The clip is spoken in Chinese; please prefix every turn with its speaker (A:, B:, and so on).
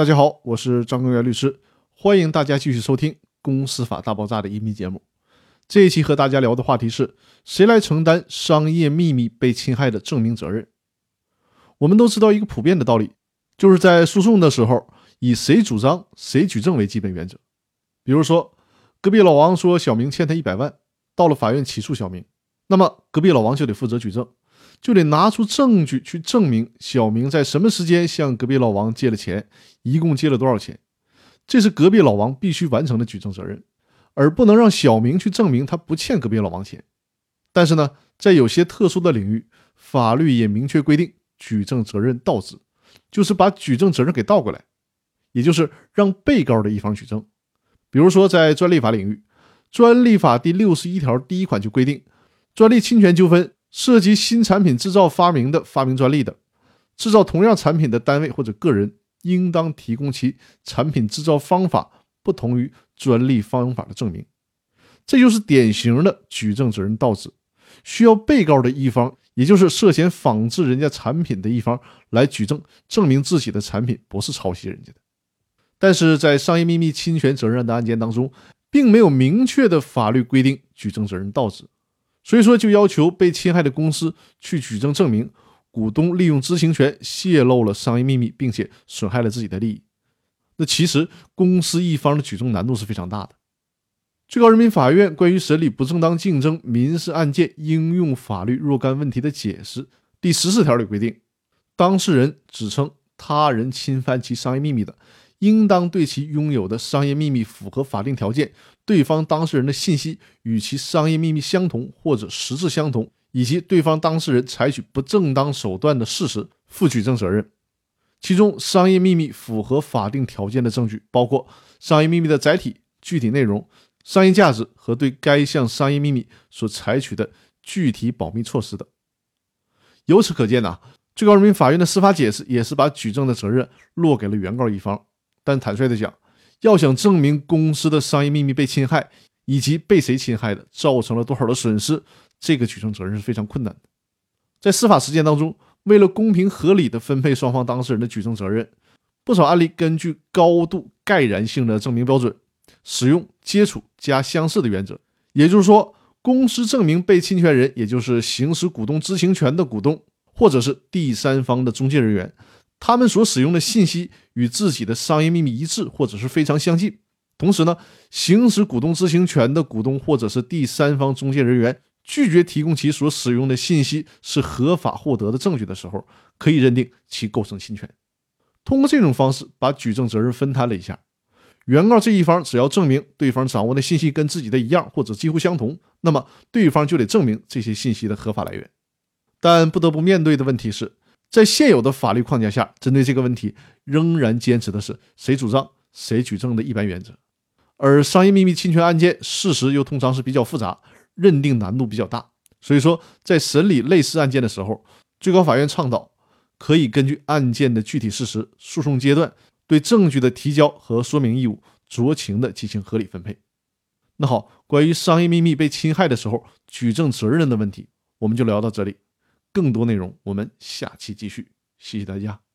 A: 大家好，我是张根源律师，欢迎大家继续收听《公司法大爆炸》的音频节目。这一期和大家聊的话题是谁来承担商业秘密被侵害的证明责任？我们都知道一个普遍的道理，就是在诉讼的时候以谁主张谁举证为基本原则。比如说，隔壁老王说小明欠他一百万，到了法院起诉小明，那么隔壁老王就得负责举证。就得拿出证据去证明小明在什么时间向隔壁老王借了钱，一共借了多少钱，这是隔壁老王必须完成的举证责任，而不能让小明去证明他不欠隔壁老王钱。但是呢，在有些特殊的领域，法律也明确规定举证责任倒置，就是把举证责任给倒过来，也就是让被告的一方举证。比如说在专利法领域，专利法第六十一条第一款就规定，专利侵权纠纷。涉及新产品制造发明的发明专利的，制造同样产品的单位或者个人，应当提供其产品制造方法不同于专利方法的证明。这就是典型的举证责任倒置，需要被告的一方，也就是涉嫌仿制人家产品的一方来举证，证明自己的产品不是抄袭人家的。但是在商业秘密侵权责任的案件当中，并没有明确的法律规定举证责任倒置。所以说，就要求被侵害的公司去举证证明股东利用知情权泄露了商业秘密，并且损害了自己的利益。那其实公司一方的举证难度是非常大的。最高人民法院关于审理不正当竞争民事案件应用法律若干问题的解释第十四条里规定，当事人指称他人侵犯其商业秘密的。应当对其拥有的商业秘密符合法定条件，对方当事人的信息与其商业秘密相同或者实质相同，以及对方当事人采取不正当手段的事实负举证责任。其中，商业秘密符合法定条件的证据包括商业秘密的载体、具体内容、商业价值和对该项商业秘密所采取的具体保密措施等。由此可见呐，最高人民法院的司法解释也是把举证的责任落给了原告一方。但坦率的讲，要想证明公司的商业秘密被侵害，以及被谁侵害的，造成了多少的损失，这个举证责任是非常困难的。在司法实践当中，为了公平合理的分配双方当事人的举证责任，不少案例根据高度盖然性的证明标准，使用接触加相似的原则，也就是说，公司证明被侵权人，也就是行使股东知情权的股东，或者是第三方的中介人员。他们所使用的信息与自己的商业秘密一致，或者是非常相近。同时呢，行使股东知情权的股东或者是第三方中介人员拒绝提供其所使用的信息是合法获得的证据的时候，可以认定其构成侵权。通过这种方式把举证责任分摊了一下，原告这一方只要证明对方掌握的信息跟自己的一样或者几乎相同，那么对方就得证明这些信息的合法来源。但不得不面对的问题是。在现有的法律框架下，针对这个问题，仍然坚持的是谁主张谁举证的一般原则。而商业秘密侵权案件事实又通常是比较复杂，认定难度比较大。所以说，在审理类似案件的时候，最高法院倡导可以根据案件的具体事实、诉讼阶段对证据的提交和说明义务酌情的进行合理分配。那好，关于商业秘密被侵害的时候举证责任的问题，我们就聊到这里。更多内容，我们下期继续。谢谢大家。